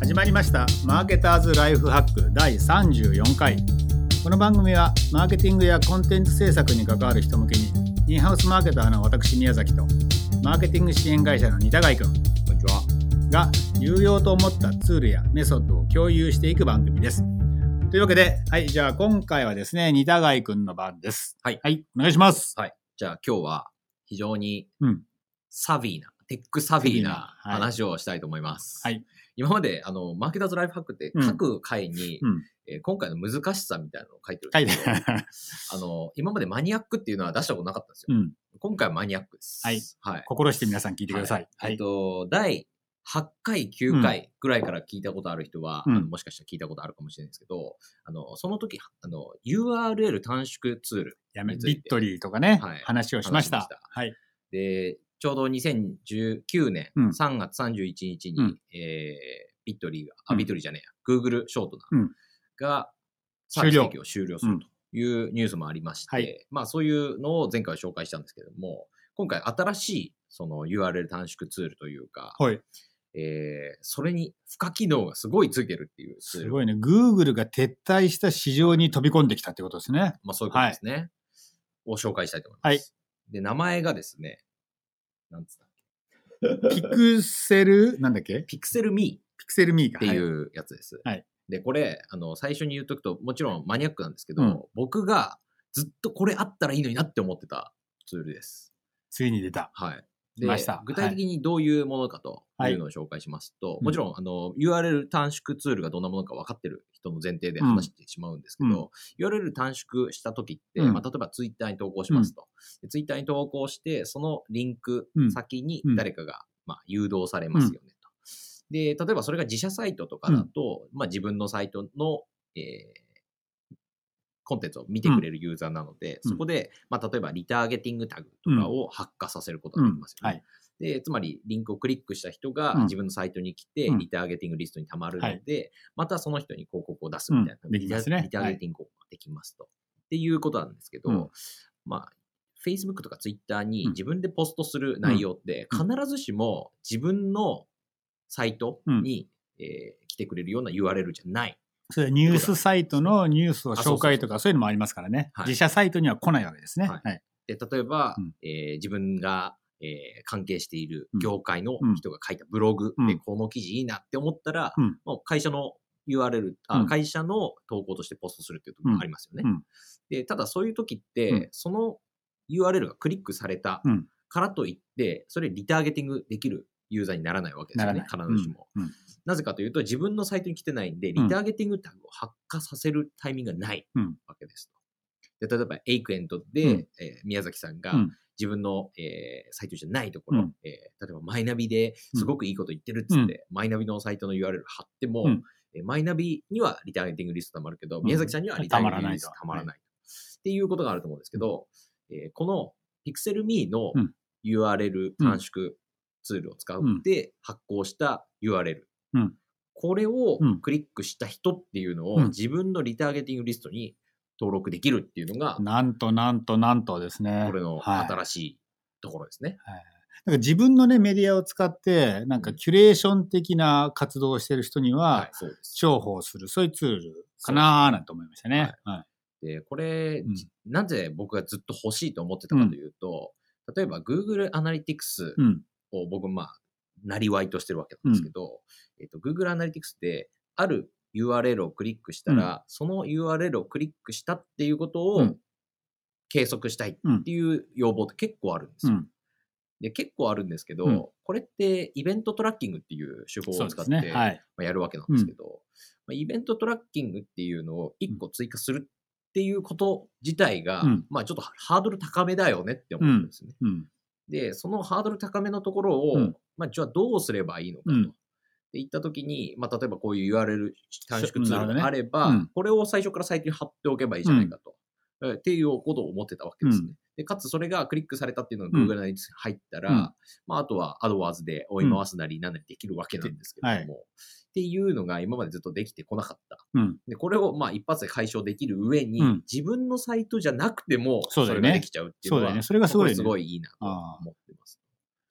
始まりましたマーケターズライフハック第34回。この番組はマーケティングやコンテンツ制作に関わる人向けにインハウスマーケターの私宮崎とマーケティング支援会社の仁田貝君こんにちは。が有用と思ったツールやメソッドを共有していく番組です。というわけではいじゃあ今回はですね仁田貝君の番です。はい。はいお願いします。はい。じゃあ今日は非常にうん。サビーな、テックサビーな。はい。話をしたいと思います。はい今まで、あの、マーケターズライフハックってうん。各回に、うん。えー今回の難しさみたいなのを書いてるんですけど、あの、今までマニアックっていうのは出したことなかったんですよ。うん。今回はマニアックです。はい。はい。心して皆さん聞いてください。えっと、第8回、9回ぐらいから聞いたことある人は、うん。あのもしかしたら聞いたことあるかもしれないですけど、あの、その時、あの、URL 短縮ツールやめビットリーとかね、はい。話をしました。話しました。はい。で、ちょうど2019年うん3月31日に、うんえービットリーが、あ、うんビットリーじゃねえや、Google ショートナが、サービス提供を終了するというニュースもありまして、はいまあそういうのを前回紹介したんですけども、今回新しいその URL 短縮ツールというか、はいえーそれに付加機能がすごいついてるっていう。すごいね。Google が撤退した市場に飛び込んできたってことですね。まあそういうことですね。を紹介したいと思います。はいで、名前がですね、なんつったピクセル、なんだっけ？ピクセルミー。ピクセルミーか。っていはうやつです。はいで、これ、あの、最初に言っとくと、もちろんマニアックなんですけど、うん僕がずっとこれあったらいいのになって思ってたツールです。ついに出た。はい。出ました具体的にどういうものかとい。うのを紹介しますと、いもちろん、あの、URL 短縮ツールがどんなものか分かってる人の前提で話してしまうんですけど、URL 短縮した時って、うん。まあ、例えばツイッターに投稿しますと。でツイッターに投稿して、そのリンク先に誰かが、まあ、誘導されますよねと。で、例えばそれが自社サイトとかだと、まあ、自分のサイトの、えーコンテンツを見てくれるユーザーなので、うん。そこで、まあ、例えばリターゲティングタグとかを発火させることができますよね。うん。はい。で、つまりリンクをクリックした人がうん。自分のサイトに来て、うん。リターゲティングリストに溜まるので、はまたその人に広告を出すみたいな、うん。できますね。リターゲティング広告ができますと。っていうことなんですけど、うんまあ、Facebook とか Twitter にうん。自分でポストする内容ってうん。必ずしも自分のサイトに、えー来てくれるような URL じゃない。それはニュースサイトのニュースを紹介とかそういうのもありますからね。はい。自社サイトには来ないわけですね。はい。はい。で例えば、うん。えー自分が、えー関係している業界のうん。人が書いたブログうん。でこの記事いいなって思ったら、うん。もう会社の URL あ、うん。会社の投稿としてポストするっていうところがありますよね。うん。でただそういう時って、うん。その URL がクリックされたうん。からといって、それリターゲティングできるユーザーにならないわけですよね、必ずしも。うん。うん。なぜかというと、自分のサイトに来てないんで、リターゲティングタグを発火させるタイミングがないうん。わけですと。で例えば、エイクエントで、うん。えー宮崎さんがうん自分の、えーサイトじゃないところ、うん。えー例えばマイナビですごくいいこと言ってるっつって、マイナビのサイトの URL 貼っても、うん。えーマイナビにはリターゲティングリストたまるけど、ん。宮崎さんにはリターゲティングリストたまらない。っていうことがあると思うんですけど、えーこの PixelMe のうん。URL 短縮ツールを使って発行した URL。うん。これをうん。クリックした人っていうのをうん。自分のリターゲティングリストに登録できるっていうのが、なんとなんとなんとですね。これのはい新しいところですね。はいなんか自分のね、メディアを使って、なんかキュレーション的な活動をしてる人には。重宝する、そういうツールかなーなんて思いましたね。はい。で、これ、うんなぜ僕がずっと欲しいと思ってたかというと、例えば Google Analytics うん。を僕、まあ、なりわいとしてるわけなんですけど、えっと、Google Analytics で、ある URL をクリックしたら、その URL をクリックしたっていうことをうん計測したいっていう要望って結構あるんですよ。うん。で、結構あるんですけど、うんこれってイベントトラッキングっていう手法を使って、ね。はい。まあ、やるわけなんですけど、まあ、イベントトラッキングっていうのを1個追加するっていうこと自体が、うんまあちょっとハードル高めだよねって思うんですね。うん。で、そのハードル高めのところを、うんまあじゃあどうすればいいのかと。うんで言ったときに、まあ例えばこういう URL 短縮ツールがあれば、うん。これを最初からサイトに貼っておけばいいじゃないかと。えっていうことを思ってたわけですね。うん。でかつそれがクリックされたっていうのがうん。Google に入ったら、うん。まあ、あとは AdWords で追い回すなりなんなりできるわけなんですけれども、っていうのが今までずっとできてこなかった。うん。で、これをまあ一発で解消できる上に、うん。自分のサイトじゃなくても、それができちゃうっていうのは、それがすごいね。こすごいいいなと思ってます。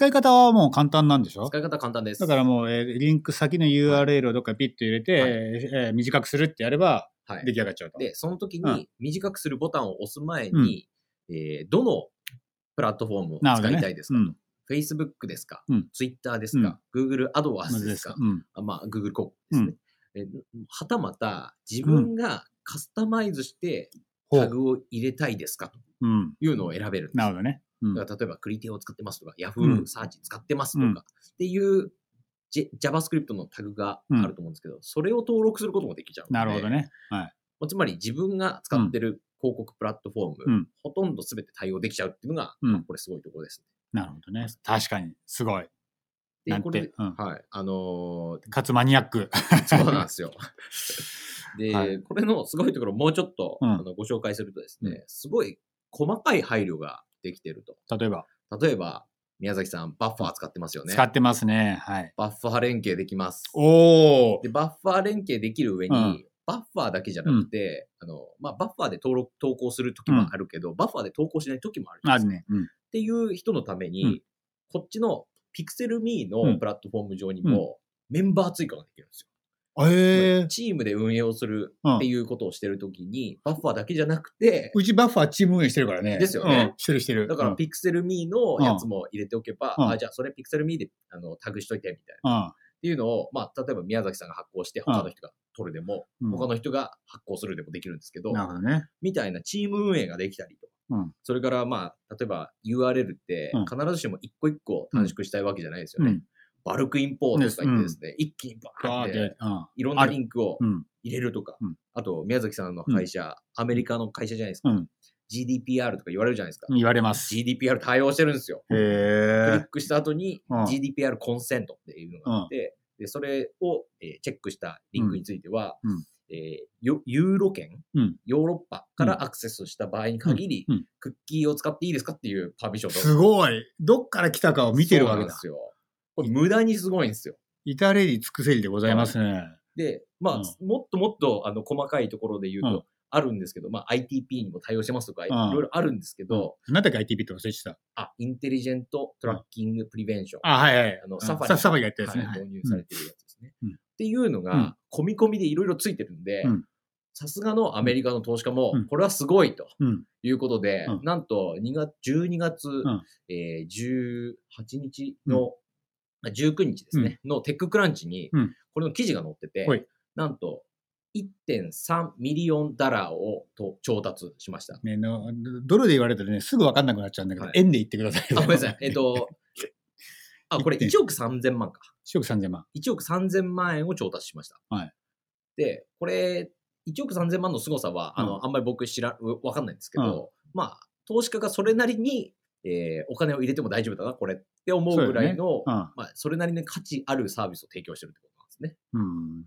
使い方はもう簡単なんでしょ？使い方簡単です。だからもう、えーリンク先の URL をどっかピッと入れて、はいえー短くするってやればはい出来上がっちゃうと。で、その時うんに短くするボタンを押す前に、えーどのプラットフォームを使いたいですか？と。うん Facebook ですか、うん ?Twitter ですか、?Google ま AdWords ずですか？うん。あまあ、Google 広告ですね。えはたまた、自分がカスタマイズしてタグを入れたいですか？とうん。いうのを選べるんですなるほどね。うん。例えば、クリティを使ってますとか、う Yahoo んサーチ使ってますとか、うんっていう、JavaScript のタグがあると思うんですけど、それを登録することもできちゃうので、なるほどね。はい。まあつまり自分が使ってる広告プラットフォーム、うんほとんど全て対応できちゃうっていうのが、うんまあこれすごいところですなるほどね。確かに。すごい。ね。で、これて、、うん。はい、あのーかつマニアック。そうなんですよ。で、はいこれのすごいところをもうちょっと、うんあのご紹介するとですね、うんすごい細かい配慮ができてると。例えば、例えば、宮崎さん、バッファー使ってますよね。使ってますね。はい。バッファー連携できます。おおで、バッファー連携できる上に、うんバッファーだけじゃなくて、あの、まあ、バッファーで登録、投稿する時もあるけど、バッファーで投稿しない時もあるんですよあるね。うん。っていう人のために、うんこっちの Pixelme うんのプラットフォーム上にも、メンバー追加ができるんですよ。ええチームで運営をするっていうことをしてるときに、バッファーだけじゃなくて、うちバッファーチーム運営してるからね。ですよねうんしてるしてる。だからうん Pixelme のやつも入れておけば、うんあ、じゃあそれ Pixelme であのタグしといてみたいな。っていうのを、まあ、例えば宮崎さんが発行して、他の人が取るでも、うん。他の人が発行するでもできるんですけど、なるほどね。みたいなチーム運営ができたりと。うんそれから、まあ、例えば URL ってうん必ずしも一個一個短縮したいわけじゃないですよね。うん。バルクインポートとか言ってですね、一気にバーって。いろんなリンクをうん。入れるとか、うんあと、宮崎さんの会社、アメリカの会社じゃないですか。うん GDPR とか言われるじゃないですか。言われます。GDPR 対応してるんですよ。へクリッえ。クした後にうん GDPR コンセントっていうのがあって、でそれを、えーチェックしたリンクについては、えーよユーロ圏、うんヨーロッパからアクセスした場合に限り、クッキーを使っていいですかっていうパーミッションすごい。どっから来たかを見てるわけで。すよ。これ無駄にすごいんですよ。至れり尽くせりでございますね。で、まあ、うもっともっとあの細かいところで言うと、うんあるんですけど、まあ、ITP にも対応してますとか、いんろいろあるんですけど、なんだっけ ITP って忘れてた？あ、 Intelligent Tracking Prevention。あ、はいはい。あのうん Safari、Sa、Safari がやったやつね。はい導入されてるやつですね。うんっていうのうんが、込み込みでいろいろついてるんでうん、さすがのアメリカの投資家もうん、これはすごいとうん。いうことで、うんなんと2月、12月、んえー18日の、あ19日ですね、の TechCrunch にうん、これの記事が載ってて、はいなんと1.3 million dollar をと調達しました。ねのドルで言われたらね、すぐ分かんなくなっちゃうんだけど、はい円で言ってください。あ、ごめんなさい。えっと、あ、これ1.3 1億3000万か。1億3000万。1億3000万円を調達しました。はいで、これ、1億3000万の凄さは、あの、うあんまり僕知ら、わかんないんですけど、まあ、投資家がそれなりに、えーお金を入れても大丈夫だな、これって思うぐらいの、うん。まあ、それなりに価値あるサービスを提供してるってことなんですね。うん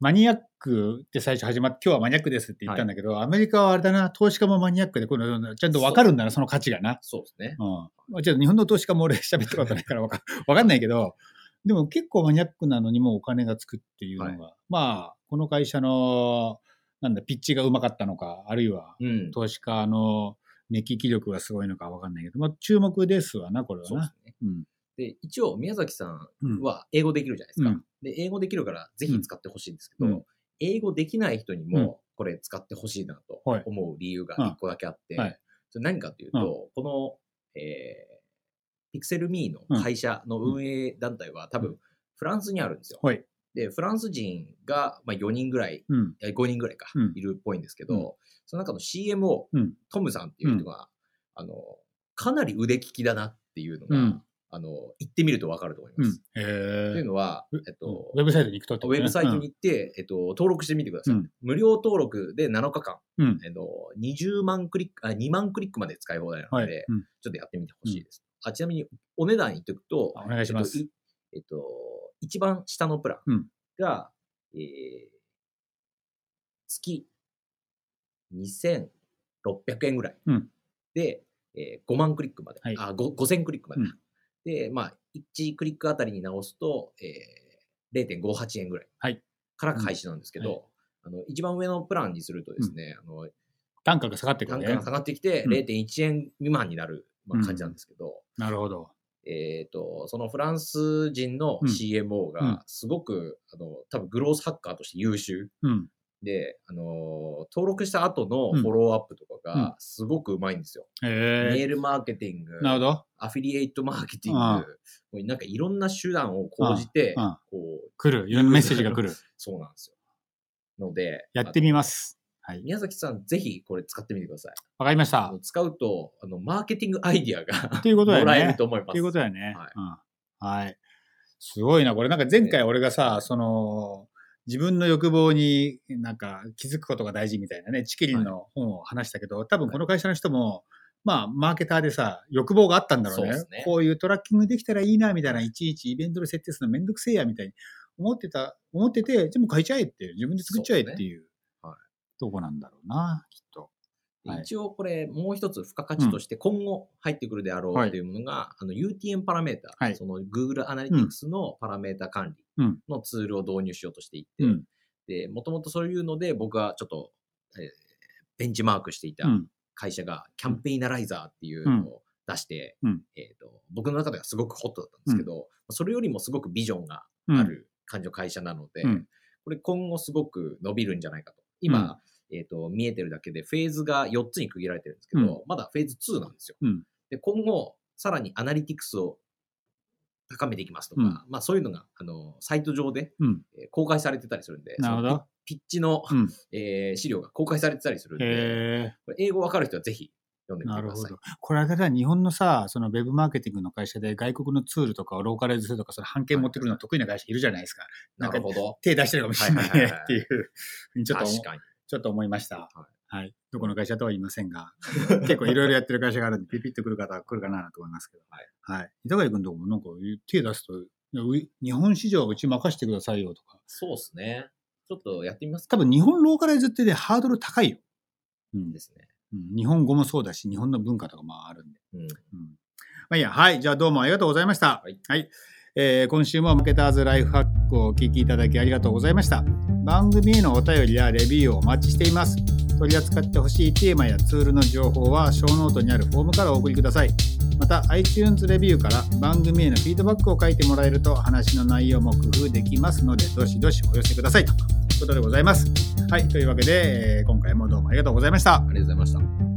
マニアックって最初始まって、今日はマニアックですって言ったんだけど、アメリカはあれだな、投資家もマニアックで、このちゃんと分かるんだな、その価値がな。そうですね。うんまあ。ちょっと日本の投資家も俺喋ったことないから分かわかんないけど、でも結構マニアックなのにもお金がつくっていうのが、まあ、この会社の、なんだ、ピッチがうまかったのか、あるいはうん。投資家の熱気気力がすごいのか分かんないけど、まあ注目ですわな、これはな。そうですね。うん。で、一応、宮崎さんうん。は英語できるじゃないですか。うんで、英語できるから、ぜひ使ってほしいんですけど、うん英語できない人にうんも、これ使ってほしいなとはい思う理由がうん一個だけあって、はいそれ何かというと、この、えー、PixelMe の会社の運営団体は多分、フランスにあるんですよ。はい。で、フランス人が、まあ、4人ぐらい、うん。え5人ぐらいか、うんいるっぽいんですけど、うんその中の CMO、うんトムさんっていう人が、あの、かなり腕利きだなっていうのが、うんあの、言ってみるとわかると思います。うん。というのはう、えっと、ウェブサイトに行くとってウェブサイトに行って、えっと、登録してみてください。うん無料登録で7日間、うんえっと、20万クリック、あ、2万クリックまで使い放題なので、はい。うんちょっとやってみてほしいです。あ、ちなみに、お値段言っておくと、あお願いしますえっと、いえっと一番下のプランうんが、えー月2600円ぐらい。うんで、えー5万クリックまで。はいあ、5 5000クリックまで。うんで、まあ、1クリックあたりに直すと、えー、0.58円ぐらい。はいから開始なんですけど、うんはあの一番上のプランにするとですね、あの単価が下がってくるね単価が。下がってきてうん0.1円未満になる、まあ、うん感じなんですけど、なるほど。えっ、と、そのフランス人の CMO うんが、すごく、あの、多分グロースハッカーとして優秀うん。で、あの、登録した後のうんフォローアップとかうんが、すごくうまいんですよ。へえ。メールマーケティング、なるほど。アフィリエイトマーケティング、なんかいろんな手段を講じてこう、来る。いろんなメッセージが来る。そうなんですよ。ので、やってみます。はい。宮崎さん、ぜひこれ使ってみてください。わかりました。使うと、あの、マーケティングアイディアが いうこともらえると思います。っていうことだよね。はいうん。はい。すごいな。これなんか前回俺がさ、その、自分の欲望になんか気づくことが大事みたいなね、チキリンの本を話したけど、多分この会社の人も、まあ、マーケターでさ、欲望があったんだろうね。そうねこういうトラッキングできたらいいな、みたいな、いちいちイベントで設定するのめんどくせえや、みたいに思ってた、思ってて、でも書いちゃえっていう、自分で作っちゃえっていう、とこなんだろうな、きっと。はい。一応これ、もう一つ付加価値として今後入ってくるであろうはい。というものが、あの UTM パラメータ、はい。その Google Analytics のパラメータ管理うん。のツールを導入しようとしていて、うん。で、もともとそういうので僕はちょっと、えーベンチマークしていたうん。会社がキャンペイナライザーっていうのを出して、うん。えーと僕の中ではすごくホットだったんですけど、それよりもすごくビジョンがうん。ある感じの会社なので、うん。これ今後すごく伸びるんじゃないかと。今、えっ、と、見えてるだけでフェーズが4つに区切られてるんですけど、まだフェーズ2なんですよ。うん。で、今後、さらにアナリティクスを高めていきますとか、うん。まあそういうのが、あの、サイト上で、うん。えー公開されてたりするんで、なるほど。ピピッチの、うん。えー資料が公開されてたりするんで、英語わかる人はぜひ読んでみてくださいなるほど。。これあれだ、日本のさ、そのウェブマーケティングの会社で外国のツールとかをローカライズするとか、その版権持ってくるの得意な会社いるじゃないですか。なるほど。手出してるかもしれないっていうちょっと思う確かに。ちょっと思いました。はいはい。どこの会社とは言いませんが、結構いろいろやってる会社があるんで、ピピッとくる方は来るかなと思いますけど。はい。はい。板貝君とこもなんか手出すと、日本市場はうち任せてくださいよとか。そうですね。ちょっとやってみますか多分日本ローカライズってね、ハードル高いよ。うんですね。うん日本語もそうだし、日本の文化とかもあるんで。うん。うんまあいいや、はい。じゃあどうもありがとうございました。はい。えー今週もマーケターズライフハックをお聞きいただきありがとうございました。番組へのお便りやレビューをお待ちしています。取り扱ってほしいテーマやツールの情報は、ショーノートにあるフォームからお送りください。また、iTunes レビューから番組へのフィードバックを書いてもらえると、話の内容も工夫できますので、どしどしお寄せくださいとことでございます。はい。というわけで、え今回もどうもありがとうございました。ありがとうございました。